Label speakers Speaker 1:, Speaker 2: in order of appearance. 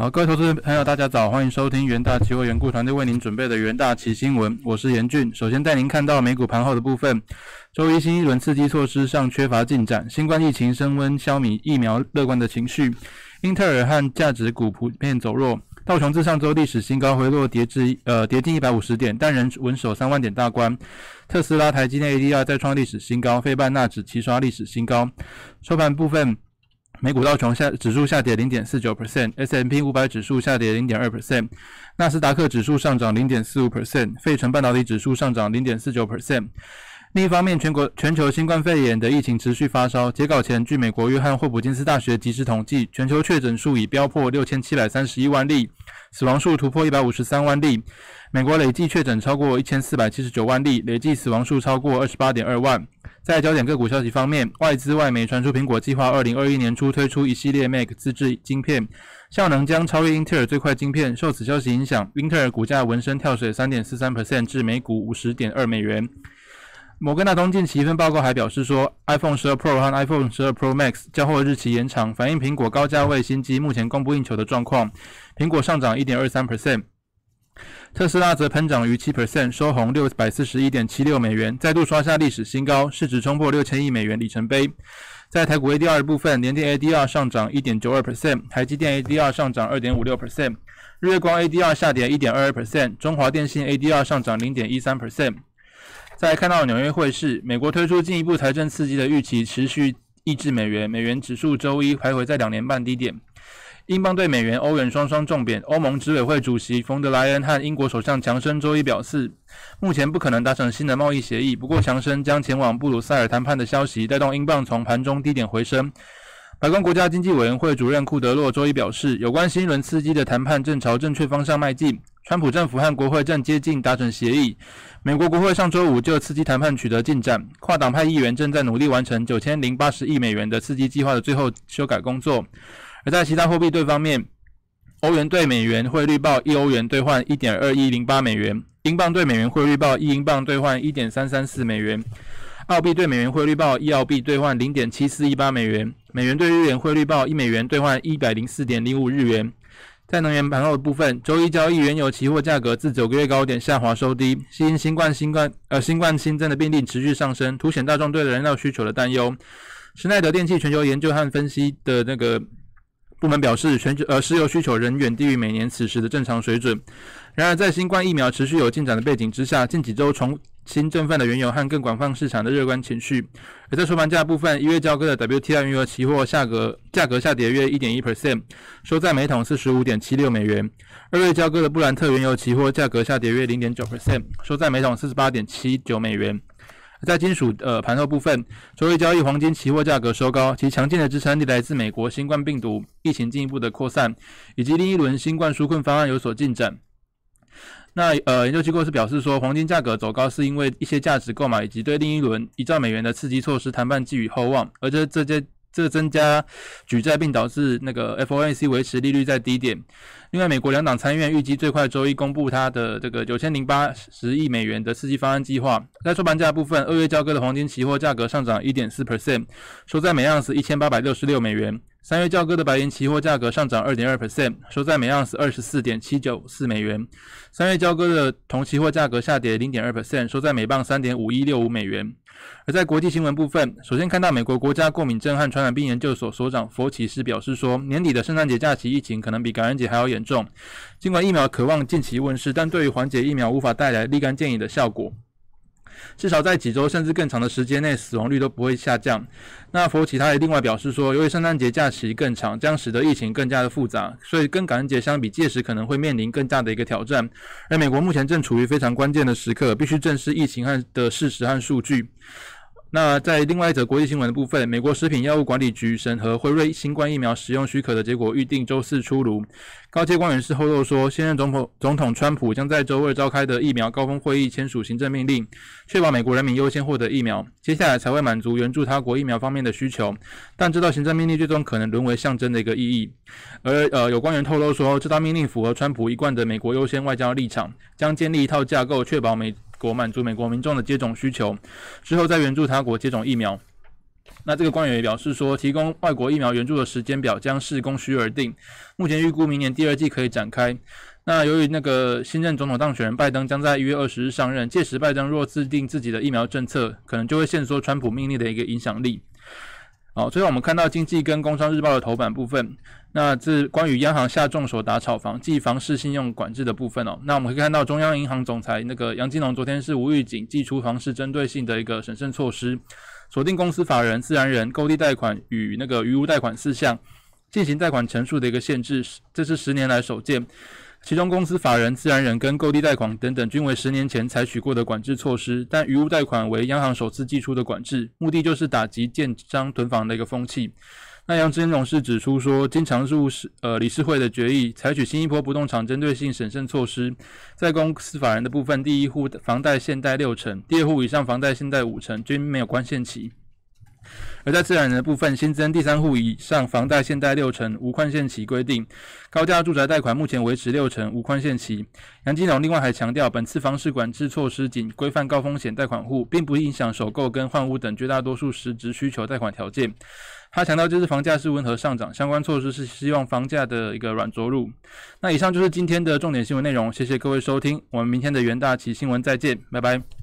Speaker 1: 好，各位投资朋友，大家早，欢迎收听元大期货员顾团队为您准备的元大期新闻，我是严俊。首先带您看到美股盘后的部分，周一新一轮刺激措施上缺乏进展，新冠疫情升温，消弭疫苗乐观的情绪，英特尔和价值股普遍走弱，道琼自上周历史新高回落，跌至呃跌近一百五十点，但仍稳守三万点大关。特斯拉、台积电 ADR 再创历史新高，费半纳指齐刷历史新高。收盘部分。美股道琼下指数下跌零点四九 percent，S M P 五百指数下跌零点二 percent，纳斯达克指数上涨零点四五 percent，费城半导体指数上涨零点四九 percent。另一方面，全国全球新冠肺炎的疫情持续发烧。截稿前，据美国约翰霍普金斯大学即时统计，全球确诊数已飙破六千七百三十一万例，死亡数突破一百五十三万例。美国累计确诊超过一千四百七十九万例，累计死亡数超过二十八点二万。在焦点个股消息方面，外资外媒传出苹果计划二零二一年初推出一系列 Mac 自制晶片，效能将超越英特尔最快晶片。受此消息影响，英特尔股价闻声跳水三点四三 percent 至每股五十点二美元。摩根大通近期一份报告还表示说，iPhone 12 Pro 和 iPhone 12 Pro Max 交货日期延长，反映苹果高价位新机目前供不应求的状况。苹果上涨一点二三 percent，特斯拉则喷涨逾七 percent，收红六百四十一点七六美元，再度刷下历史新高，市值冲破六千亿美元里程碑。在台股 ADR 部分，联电 ADR 上涨一点九二 percent，台积电 ADR 上涨二点五六 percent，日月光 ADR 下跌一点二二 percent，中华电信 ADR 上涨零点一三 percent。再看到纽约汇市，美国推出进一步财政刺激的预期持续抑制美元，美元指数周一徘徊在两年半低点。英镑对美元、欧元双双重贬。欧盟执委会主席冯德莱恩和英国首相强生周一表示，目前不可能达成新的贸易协议。不过，强生将前往布鲁塞尔谈判的消息，带动英镑从盘中低点回升。白宫国家经济委员会主任库德洛周一表示，有关新一轮刺激的谈判正朝正确方向迈进。川普政府和国会正接近达成协议。美国国会上周五就刺激谈判取得进展，跨党派议员正在努力完成九千零八十亿美元的刺激计划的最后修改工作。而在其他货币对方面，欧元对美元汇率报一欧元兑换一点二一零八美元，英镑对美元汇率报一英镑兑换一点三三四美元，澳币对美元汇率报一澳币兑换零点七四一八美元，美元对日元汇率报一美元兑换一百零四点零五日元。在能源盘后的部分，周一交易原油期货价格自九个月高点下滑收低，因新冠新冠呃新冠新增的病例持续上升，凸显大众对燃料需求的担忧。施耐德电器全球研究和分析的那个。部门表示，全球呃石油需求仍远低于每年此时的正常水准。然而，在新冠疫苗持续有进展的背景之下，近几周重新振奋的原油和更广泛市场的乐观情绪。而在收盘价部分，一月交割的 WTI 原油期货价格价格下跌约一点一 percent，收在每桶四十五点七六美元。二月交割的布兰特原油期货价格下跌约零点九 percent，收在每桶四十八点七九美元。在金属呃盘后部分，周一交易黄金期货价格收高，其强劲的支撑力来自美国新冠病毒疫情进一步的扩散，以及另一轮新冠纾困方案有所进展。那呃研究机构是表示说，黄金价格走高是因为一些价值购买以及对另一轮一兆美元的刺激措施谈判寄予厚望，而这这些。这增加举债，并导致那个 FOMC 维持利率在低点。另外，美国两党参议院预计最快周一公布它的这个九千零八十亿美元的刺激方案计划。在收盘价部分，二月交割的黄金期货价格上涨一点四 percent，收在每盎司一千八百六十六美元。三月交割的白银期货价格上涨二点二 percent，收在每盎司二十四点七九四美元。三月交割的铜期货价格下跌零点二 percent，收在每磅三点五一六五美元。而在国际新闻部分，首先看到美国国家过敏症和传染病研究所所长佛奇斯表示说，年底的圣诞节假期疫情可能比感恩节还要严重。尽管疫苗渴望近期问世，但对于缓解疫苗无法带来立竿见影的效果。至少在几周甚至更长的时间内，死亡率都不会下降。那佛奇他也另外表示说，由于圣诞节假期更长，将使得疫情更加的复杂，所以跟感恩节相比，届时可能会面临更大的一个挑战。而美国目前正处于非常关键的时刻，必须正视疫情和的事实和数据。那在另外一则国际新闻的部分，美国食品药物管理局审核辉瑞新冠疫苗使用许可的结果预定周四出炉。高阶官员是透露说，现任总统总统川普将在周二召开的疫苗高峰会议签署行政命令，确保美国人民优先获得疫苗，接下来才会满足援助他国疫苗方面的需求。但这道行政命令最终可能沦为象征的一个意义。而呃，有官员透露说，这道命令符合川普一贯的美国优先外交立场，将建立一套架构，确保美。国满足美国民众的接种需求，之后再援助他国接种疫苗。那这个官员也表示说，提供外国疫苗援助的时间表将视供需而定，目前预估明年第二季可以展开。那由于那个新任总统当选人拜登将在一月二十日上任，届时拜登若制定自己的疫苗政策，可能就会限缩川普命令的一个影响力。好，最后我们看到经济跟工商日报的头版部分，那这关于央行下重手打炒房，即房市信用管制的部分哦。那我们可以看到中央银行总裁那个杨金龙昨天是无预警祭出房市针对性的一个审慎措施，锁定公司法人、自然人购地贷款与那个余屋贷款四项，进行贷款成数的一个限制，这是十年来首见。其中，公司法人、自然人跟购地贷款等等，均为十年前采取过的管制措施，但余屋贷款为央行首次寄出的管制，目的就是打击建商囤房的一个风气。那杨志勇是指出说，经常务事呃理事会的决议，采取新一波不动产针对性审慎措施，在公司法人的部分，第一户房贷限贷六成，第二户以上房贷限贷五成，均没有宽限期。而在自然人的部分，新增第三户以上房贷限贷六成无宽限期规定，高价住宅贷款目前维持六成无宽限期。杨金龙另外还强调，本次房市管制措施仅规范高风险贷款户，并不影响首购跟换屋等绝大多数实质需求贷款条件。他强调，这次房价是温和上涨，相关措施是希望房价的一个软着陆。那以上就是今天的重点新闻内容，谢谢各位收听，我们明天的元大旗新闻再见，拜拜。